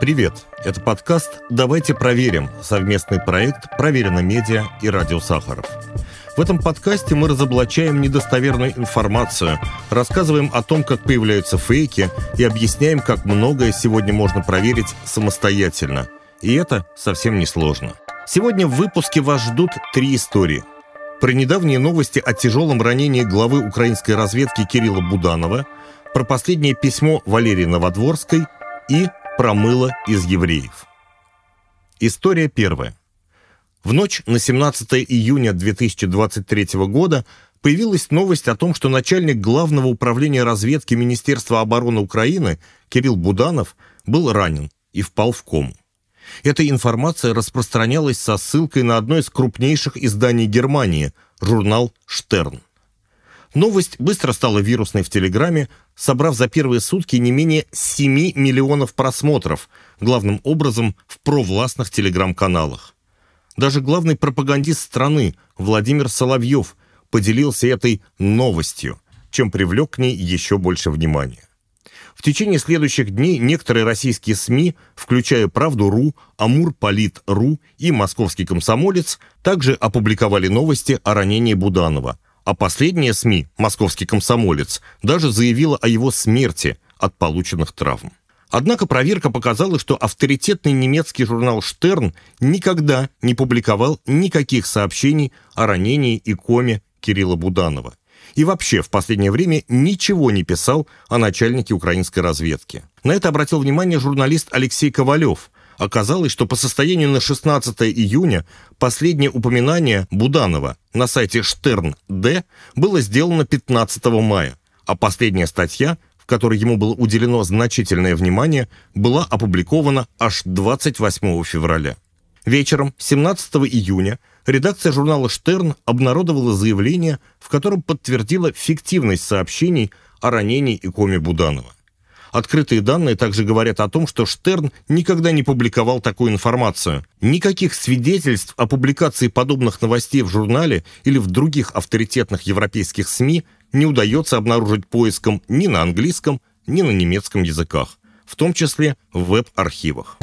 Привет! Это подкаст «Давайте проверим» – совместный проект «Проверено медиа» и «Радио Сахаров». В этом подкасте мы разоблачаем недостоверную информацию, рассказываем о том, как появляются фейки и объясняем, как многое сегодня можно проверить самостоятельно. И это совсем не сложно. Сегодня в выпуске вас ждут три истории. Про недавние новости о тяжелом ранении главы украинской разведки Кирилла Буданова, про последнее письмо Валерии Новодворской и промыло из евреев. История первая. В ночь на 17 июня 2023 года появилась новость о том, что начальник Главного управления разведки Министерства обороны Украины Кирилл Буданов был ранен и впал в кому. Эта информация распространялась со ссылкой на одно из крупнейших изданий Германии – журнал «Штерн». Новость быстро стала вирусной в Телеграме, собрав за первые сутки не менее 7 миллионов просмотров, главным образом в провластных телеграм-каналах. Даже главный пропагандист страны Владимир Соловьев поделился этой новостью, чем привлек к ней еще больше внимания. В течение следующих дней некоторые российские СМИ, включая «Правду.ру», «Амур.Полит.ру» и «Московский комсомолец», также опубликовали новости о ранении Буданова – а последняя СМИ, московский комсомолец, даже заявила о его смерти от полученных травм. Однако проверка показала, что авторитетный немецкий журнал «Штерн» никогда не публиковал никаких сообщений о ранении и коме Кирилла Буданова. И вообще в последнее время ничего не писал о начальнике украинской разведки. На это обратил внимание журналист Алексей Ковалев – Оказалось, что по состоянию на 16 июня последнее упоминание Буданова на сайте Штерн-Д было сделано 15 мая, а последняя статья, в которой ему было уделено значительное внимание, была опубликована аж 28 февраля. Вечером 17 июня редакция журнала «Штерн» обнародовала заявление, в котором подтвердила фиктивность сообщений о ранении и коме Буданова. Открытые данные также говорят о том, что Штерн никогда не публиковал такую информацию. Никаких свидетельств о публикации подобных новостей в журнале или в других авторитетных европейских СМИ не удается обнаружить поиском ни на английском, ни на немецком языках, в том числе в веб-архивах.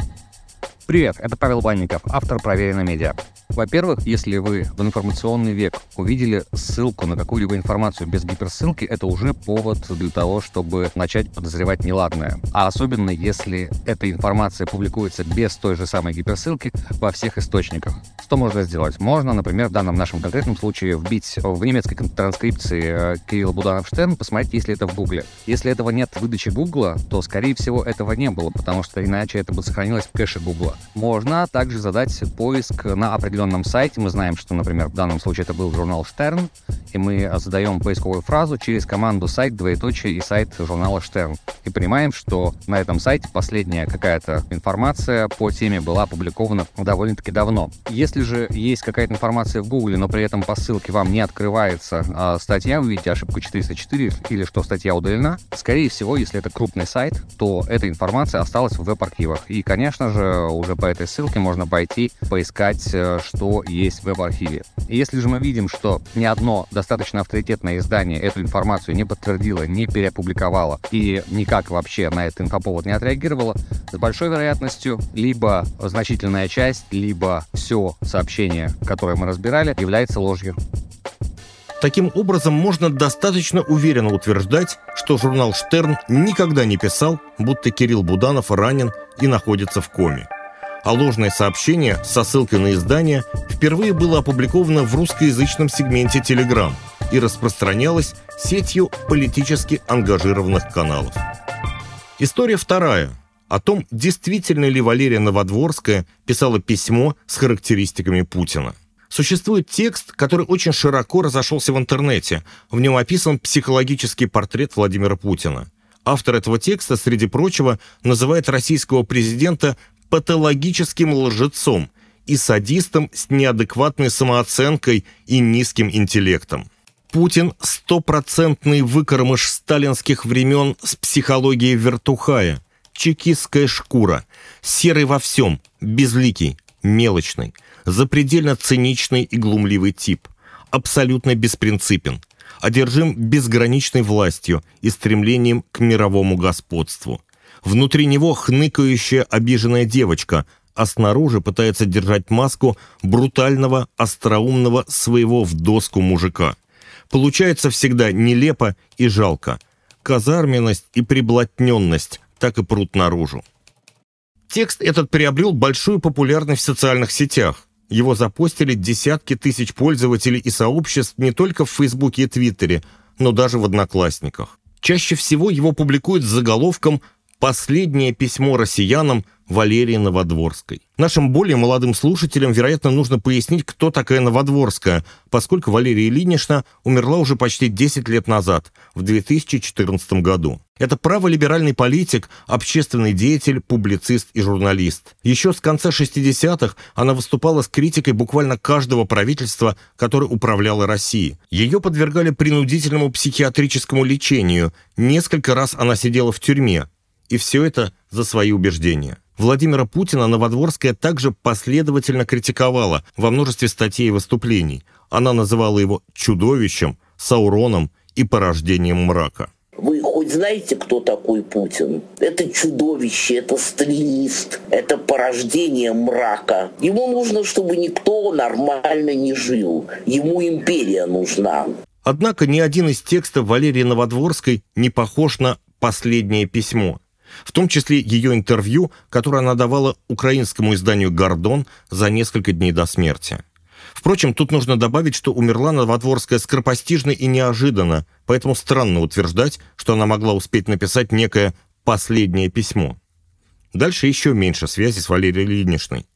Привет, это Павел Банников, автор «Проверено медиа». Во-первых, если вы в информационный век увидели ссылку на какую-либо информацию без гиперссылки, это уже повод для того, чтобы начать подозревать неладное. А особенно, если эта информация публикуется без той же самой гиперссылки во всех источниках. Что можно сделать? Можно, например, в данном нашем конкретном случае вбить в немецкой транскрипции э, Кирилл Буданов-Штерн, посмотреть, если это в Гугле. Если этого нет в выдаче Гугла, то, скорее всего, этого не было, потому что иначе это бы сохранилось в кэше Гугла. Можно также задать поиск на определенном сайте, мы знаем, что, например, в данном случае это был журнал Штерн, и мы задаем поисковую фразу через команду сайт, двоеточие и сайт журнала Штерн. И понимаем, что на этом сайте последняя какая-то информация по теме была опубликована довольно-таки давно. Если же есть какая-то информация в Гугле, но при этом по ссылке вам не открывается а статья, вы видите ошибку 404 или что статья удалена, скорее всего, если это крупный сайт, то эта информация осталась в веб-архивах. И, конечно же, уже по этой ссылке можно пойти поискать, э, что есть в веб-архиве. Если же мы видим, что ни одно достаточно авторитетное издание эту информацию не подтвердило, не переопубликовало и никак вообще на этот инфоповод не отреагировало, с большой вероятностью либо значительная часть, либо все сообщение, которое мы разбирали, является ложью. Таким образом, можно достаточно уверенно утверждать, что журнал «Штерн» никогда не писал, будто Кирилл Буданов ранен и находится в коме а ложное сообщение со ссылкой на издание впервые было опубликовано в русскоязычном сегменте Telegram и распространялось сетью политически ангажированных каналов. История вторая. О том, действительно ли Валерия Новодворская писала письмо с характеристиками Путина. Существует текст, который очень широко разошелся в интернете. В нем описан психологический портрет Владимира Путина. Автор этого текста, среди прочего, называет российского президента патологическим лжецом и садистом с неадекватной самооценкой и низким интеллектом. Путин – стопроцентный выкормыш сталинских времен с психологией вертухая, чекистская шкура, серый во всем, безликий, мелочный, запредельно циничный и глумливый тип, абсолютно беспринципен, одержим безграничной властью и стремлением к мировому господству – Внутри него хныкающая обиженная девочка, а снаружи пытается держать маску брутального, остроумного своего в доску мужика. Получается всегда нелепо и жалко. Казарменность и приблотненность так и прут наружу. Текст этот приобрел большую популярность в социальных сетях. Его запостили десятки тысяч пользователей и сообществ не только в Фейсбуке и Твиттере, но даже в Одноклассниках. Чаще всего его публикуют с заголовком «Последнее письмо россиянам Валерии Новодворской». Нашим более молодым слушателям, вероятно, нужно пояснить, кто такая Новодворская, поскольку Валерия Ильинична умерла уже почти 10 лет назад, в 2014 году. Это праволиберальный политик, общественный деятель, публицист и журналист. Еще с конца 60-х она выступала с критикой буквально каждого правительства, которое управляло Россией. Ее подвергали принудительному психиатрическому лечению. Несколько раз она сидела в тюрьме. И все это за свои убеждения. Владимира Путина Новодворская также последовательно критиковала во множестве статей и выступлений. Она называла его чудовищем, Сауроном и порождением мрака. Вы хоть знаете, кто такой Путин? Это чудовище, это сталинист, это порождение мрака. Ему нужно, чтобы никто нормально не жил. Ему империя нужна. Однако ни один из текстов Валерии Новодворской не похож на «Последнее письмо», в том числе ее интервью, которое она давала украинскому изданию «Гордон» за несколько дней до смерти. Впрочем, тут нужно добавить, что умерла Новодворская скоропостижно и неожиданно, поэтому странно утверждать, что она могла успеть написать некое «последнее письмо». Дальше еще меньше связи с Валерией Ильиничной.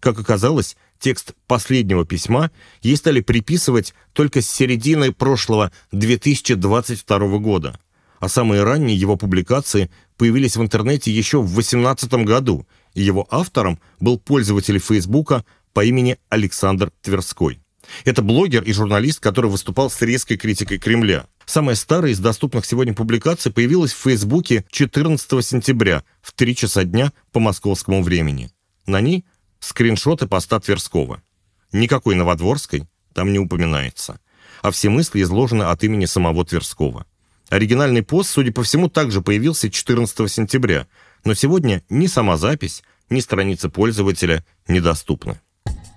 Как оказалось, текст последнего письма ей стали приписывать только с середины прошлого 2022 года, а самые ранние его публикации появились в интернете еще в 2018 году, и его автором был пользователь Фейсбука по имени Александр Тверской. Это блогер и журналист, который выступал с резкой критикой Кремля. Самая старая из доступных сегодня публикаций появилась в Фейсбуке 14 сентября в 3 часа дня по московскому времени. На ней скриншоты поста Тверского. Никакой Новодворской там не упоминается. А все мысли изложены от имени самого Тверского. Оригинальный пост, судя по всему, также появился 14 сентября, но сегодня ни сама запись, ни страница пользователя недоступны.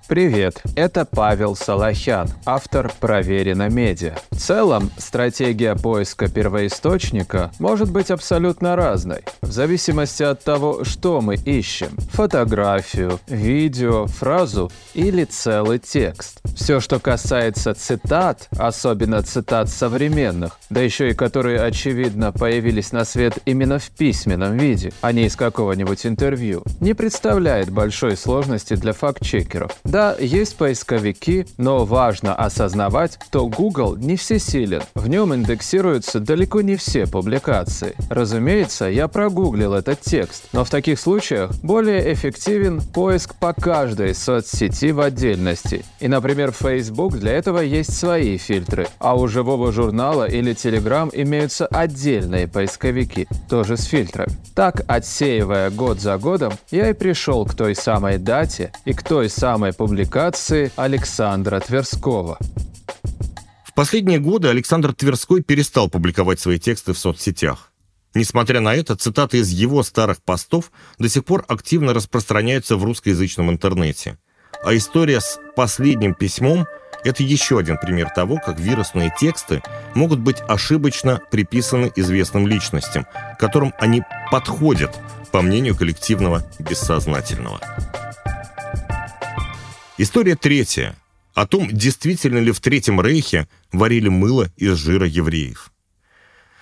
Привет, это Павел Салахян, автор «Проверено медиа». В целом, стратегия поиска первоисточника может быть абсолютно разной, в зависимости от того, что мы ищем – фотографию, видео, фразу или целый текст. Все, что касается цитат, особенно цитат современных, да еще и которые, очевидно, появились на свет именно в письменном виде, а не из какого-нибудь интервью, не представляет большой сложности для факт-чекеров – да, есть поисковики, но важно осознавать, что Google не всесилен. В нем индексируются далеко не все публикации. Разумеется, я прогуглил этот текст, но в таких случаях более эффективен поиск по каждой соцсети в отдельности. И, например, Facebook для этого есть свои фильтры, а у живого журнала или Telegram имеются отдельные поисковики, тоже с фильтрами. Так, отсеивая год за годом, я и пришел к той самой дате и к той самой публикации, публикации Александра Тверского. В последние годы Александр Тверской перестал публиковать свои тексты в соцсетях. Несмотря на это, цитаты из его старых постов до сих пор активно распространяются в русскоязычном интернете. А история с последним письмом – это еще один пример того, как вирусные тексты могут быть ошибочно приписаны известным личностям, которым они подходят, по мнению коллективного бессознательного. История третья. О том, действительно ли в Третьем Рейхе варили мыло из жира евреев.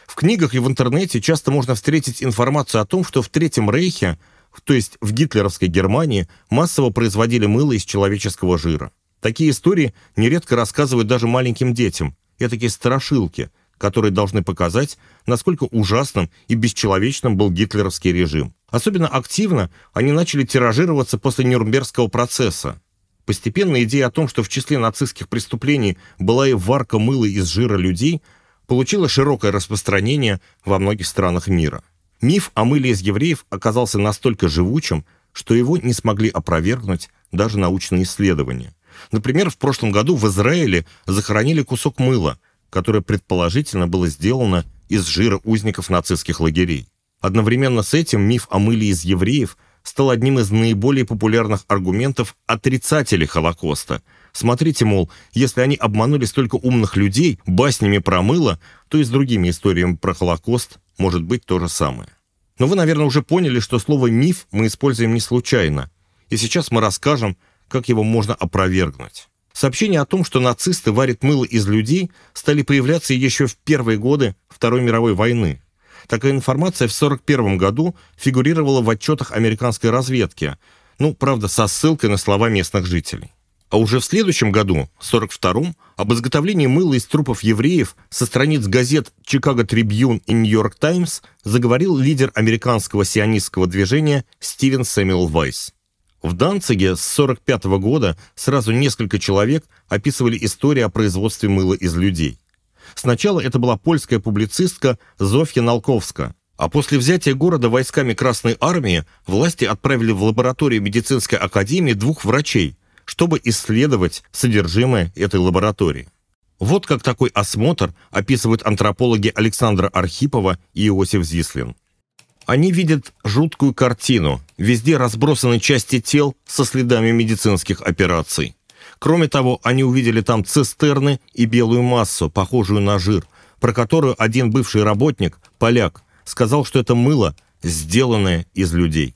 В книгах и в интернете часто можно встретить информацию о том, что в Третьем Рейхе, то есть в гитлеровской Германии, массово производили мыло из человеческого жира. Такие истории нередко рассказывают даже маленьким детям. Это такие страшилки, которые должны показать, насколько ужасным и бесчеловечным был гитлеровский режим. Особенно активно они начали тиражироваться после Нюрнбергского процесса, Постепенно идея о том, что в числе нацистских преступлений была и варка мыла из жира людей, получила широкое распространение во многих странах мира. Миф о мыле из евреев оказался настолько живучим, что его не смогли опровергнуть даже научные исследования. Например, в прошлом году в Израиле захоронили кусок мыла, которое предположительно было сделано из жира узников нацистских лагерей. Одновременно с этим миф о мыле из евреев стал одним из наиболее популярных аргументов отрицателей Холокоста. Смотрите, мол, если они обманули столько умных людей баснями про мыло, то и с другими историями про Холокост может быть то же самое. Но вы, наверное, уже поняли, что слово «миф» мы используем не случайно. И сейчас мы расскажем, как его можно опровергнуть. Сообщения о том, что нацисты варят мыло из людей, стали появляться еще в первые годы Второй мировой войны. Такая информация в 1941 году фигурировала в отчетах американской разведки, ну, правда, со ссылкой на слова местных жителей. А уже в следующем году, 42-м, об изготовлении мыла из трупов евреев со страниц газет «Чикаго Трибьюн» и «Нью-Йорк Таймс» заговорил лидер американского сионистского движения Стивен Сэмюэл Вайс. В Данциге с 45 -го года сразу несколько человек описывали историю о производстве мыла из людей. Сначала это была польская публицистка Зофья Налковска, а после взятия города войсками Красной Армии власти отправили в лабораторию медицинской академии двух врачей, чтобы исследовать содержимое этой лаборатории. Вот как такой осмотр описывают антропологи Александра Архипова и Иосиф Зислин. Они видят жуткую картину. Везде разбросаны части тел со следами медицинских операций. Кроме того, они увидели там цистерны и белую массу, похожую на жир, про которую один бывший работник, поляк, сказал, что это мыло, сделанное из людей.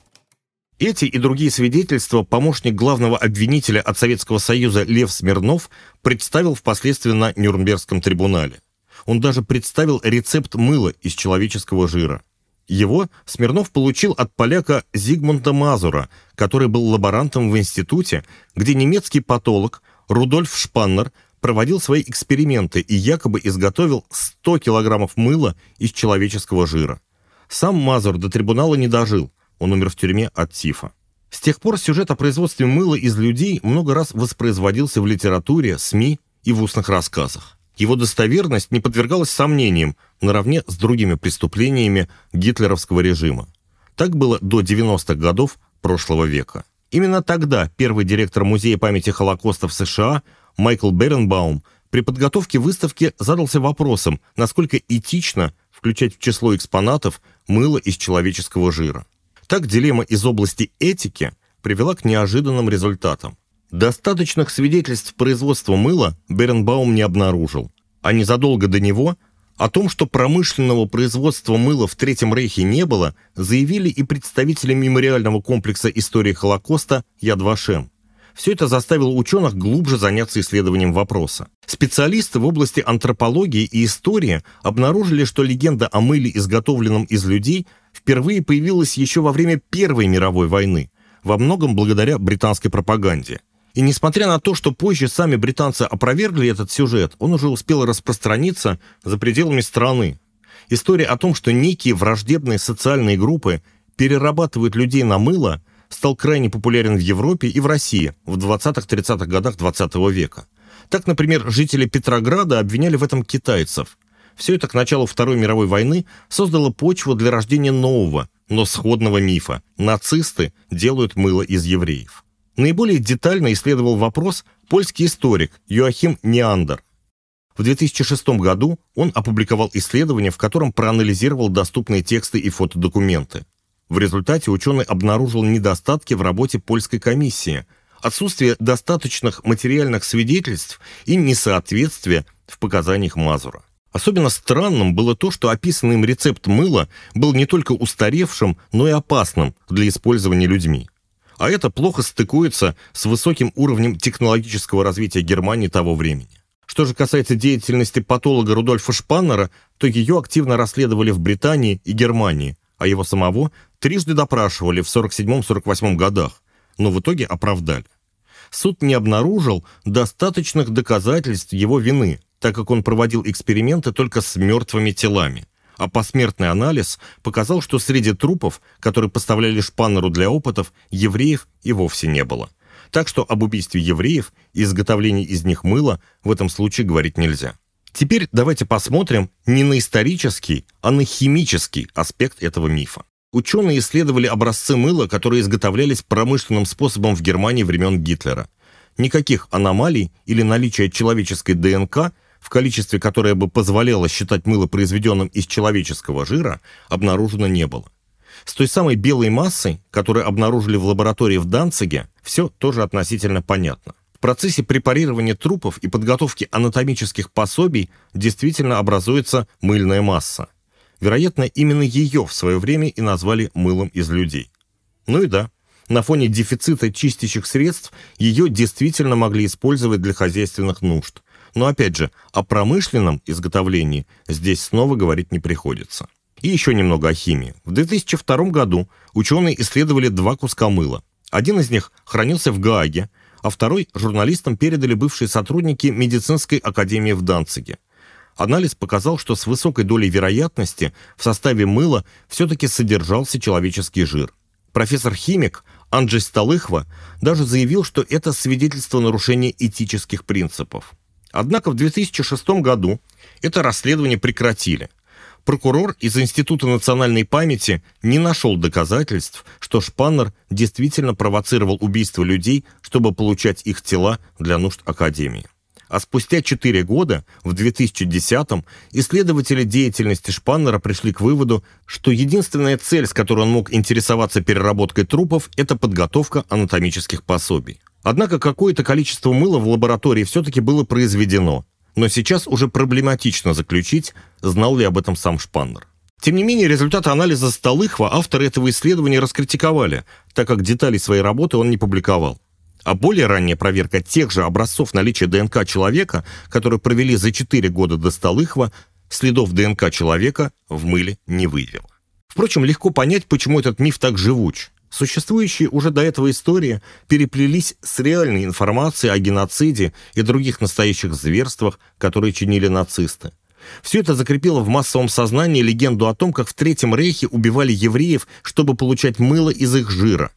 Эти и другие свидетельства помощник главного обвинителя от Советского Союза Лев Смирнов представил впоследствии на Нюрнбергском трибунале. Он даже представил рецепт мыла из человеческого жира. Его Смирнов получил от поляка Зигмунда Мазура, который был лаборантом в институте, где немецкий патолог Рудольф Шпаннер проводил свои эксперименты и якобы изготовил 100 килограммов мыла из человеческого жира. Сам Мазур до трибунала не дожил, он умер в тюрьме от тифа. С тех пор сюжет о производстве мыла из людей много раз воспроизводился в литературе, СМИ и в устных рассказах. Его достоверность не подвергалась сомнениям наравне с другими преступлениями гитлеровского режима. Так было до 90-х годов прошлого века. Именно тогда первый директор Музея памяти Холокоста в США Майкл Беренбаум при подготовке выставки задался вопросом, насколько этично включать в число экспонатов мыло из человеческого жира. Так дилемма из области этики привела к неожиданным результатам. Достаточных свидетельств производства мыла Беренбаум не обнаружил, а незадолго до него о том, что промышленного производства мыла в Третьем Рейхе не было, заявили и представители мемориального комплекса истории Холокоста Яд Вашем. Все это заставило ученых глубже заняться исследованием вопроса. Специалисты в области антропологии и истории обнаружили, что легенда о мыле, изготовленном из людей, впервые появилась еще во время Первой мировой войны, во многом благодаря британской пропаганде – и несмотря на то, что позже сами британцы опровергли этот сюжет, он уже успел распространиться за пределами страны. История о том, что некие враждебные социальные группы перерабатывают людей на мыло, стал крайне популярен в Европе и в России в 20-30-х годах 20 -го века. Так, например, жители Петрограда обвиняли в этом китайцев. Все это к началу Второй мировой войны создало почву для рождения нового, но сходного мифа. Нацисты делают мыло из евреев. Наиболее детально исследовал вопрос польский историк Йоахим Неандер. В 2006 году он опубликовал исследование, в котором проанализировал доступные тексты и фотодокументы. В результате ученый обнаружил недостатки в работе польской комиссии, отсутствие достаточных материальных свидетельств и несоответствие в показаниях Мазура. Особенно странным было то, что описанный им рецепт мыла был не только устаревшим, но и опасным для использования людьми а это плохо стыкуется с высоким уровнем технологического развития Германии того времени. Что же касается деятельности патолога Рудольфа Шпаннера, то ее активно расследовали в Британии и Германии, а его самого трижды допрашивали в 47-48 годах, но в итоге оправдали. Суд не обнаружил достаточных доказательств его вины, так как он проводил эксперименты только с мертвыми телами а посмертный анализ показал, что среди трупов, которые поставляли Шпаннеру для опытов, евреев и вовсе не было. Так что об убийстве евреев и изготовлении из них мыла в этом случае говорить нельзя. Теперь давайте посмотрим не на исторический, а на химический аспект этого мифа. Ученые исследовали образцы мыла, которые изготовлялись промышленным способом в Германии времен Гитлера. Никаких аномалий или наличия человеческой ДНК – в количестве, которое бы позволяло считать мыло произведенным из человеческого жира, обнаружено не было. С той самой белой массой, которую обнаружили в лаборатории в Данциге, все тоже относительно понятно. В процессе препарирования трупов и подготовки анатомических пособий действительно образуется мыльная масса. Вероятно, именно ее в свое время и назвали мылом из людей. Ну и да, на фоне дефицита чистящих средств ее действительно могли использовать для хозяйственных нужд. Но опять же, о промышленном изготовлении здесь снова говорить не приходится. И еще немного о химии. В 2002 году ученые исследовали два куска мыла. Один из них хранился в Гааге, а второй журналистам передали бывшие сотрудники медицинской академии в Данциге. Анализ показал, что с высокой долей вероятности в составе мыла все-таки содержался человеческий жир. Профессор-химик Анджей Столыхва даже заявил, что это свидетельство нарушения этических принципов. Однако в 2006 году это расследование прекратили – прокурор из Института национальной памяти не нашел доказательств, что Шпаннер действительно провоцировал убийство людей, чтобы получать их тела для нужд Академии. А спустя 4 года, в 2010-м, исследователи деятельности Шпаннера пришли к выводу, что единственная цель, с которой он мог интересоваться переработкой трупов, это подготовка анатомических пособий. Однако какое-то количество мыла в лаборатории все-таки было произведено, но сейчас уже проблематично заключить, знал ли об этом сам Шпаннер. Тем не менее, результаты анализа Столыхва авторы этого исследования раскритиковали, так как детали своей работы он не публиковал. А более ранняя проверка тех же образцов наличия ДНК человека, которые провели за 4 года до Столыхва, следов ДНК человека в мыле не выявила. Впрочем, легко понять, почему этот миф так живуч. Существующие уже до этого истории переплелись с реальной информацией о геноциде и других настоящих зверствах, которые чинили нацисты. Все это закрепило в массовом сознании легенду о том, как в Третьем Рейхе убивали евреев, чтобы получать мыло из их жира.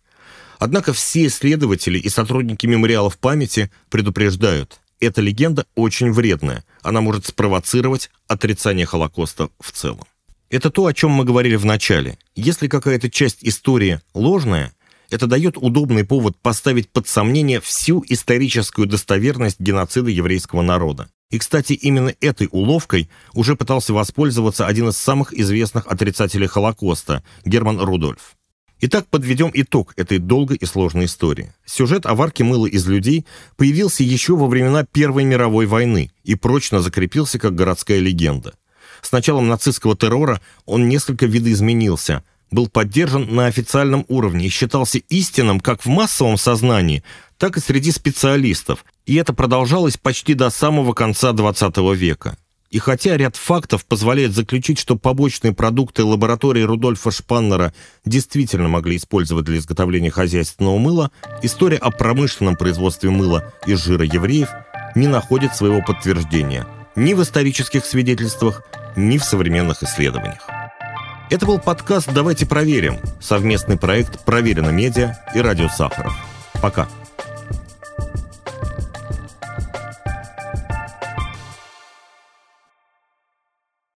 Однако все исследователи и сотрудники мемориалов памяти предупреждают, эта легенда очень вредная, она может спровоцировать отрицание Холокоста в целом. Это то, о чем мы говорили в начале. Если какая-то часть истории ложная, это дает удобный повод поставить под сомнение всю историческую достоверность геноцида еврейского народа. И, кстати, именно этой уловкой уже пытался воспользоваться один из самых известных отрицателей Холокоста – Герман Рудольф. Итак, подведем итог этой долгой и сложной истории. Сюжет о варке мыла из людей появился еще во времена Первой мировой войны и прочно закрепился как городская легенда. С началом нацистского террора он несколько видоизменился, был поддержан на официальном уровне и считался истинным как в массовом сознании, так и среди специалистов, и это продолжалось почти до самого конца XX века. И хотя ряд фактов позволяет заключить, что побочные продукты лаборатории Рудольфа Шпаннера действительно могли использовать для изготовления хозяйственного мыла, история о промышленном производстве мыла из жира евреев не находит своего подтверждения ни в исторических свидетельствах, ни в современных исследованиях. Это был подкаст «Давайте проверим» совместный проект «Проверено медиа» и «Радио Сахаров». Пока.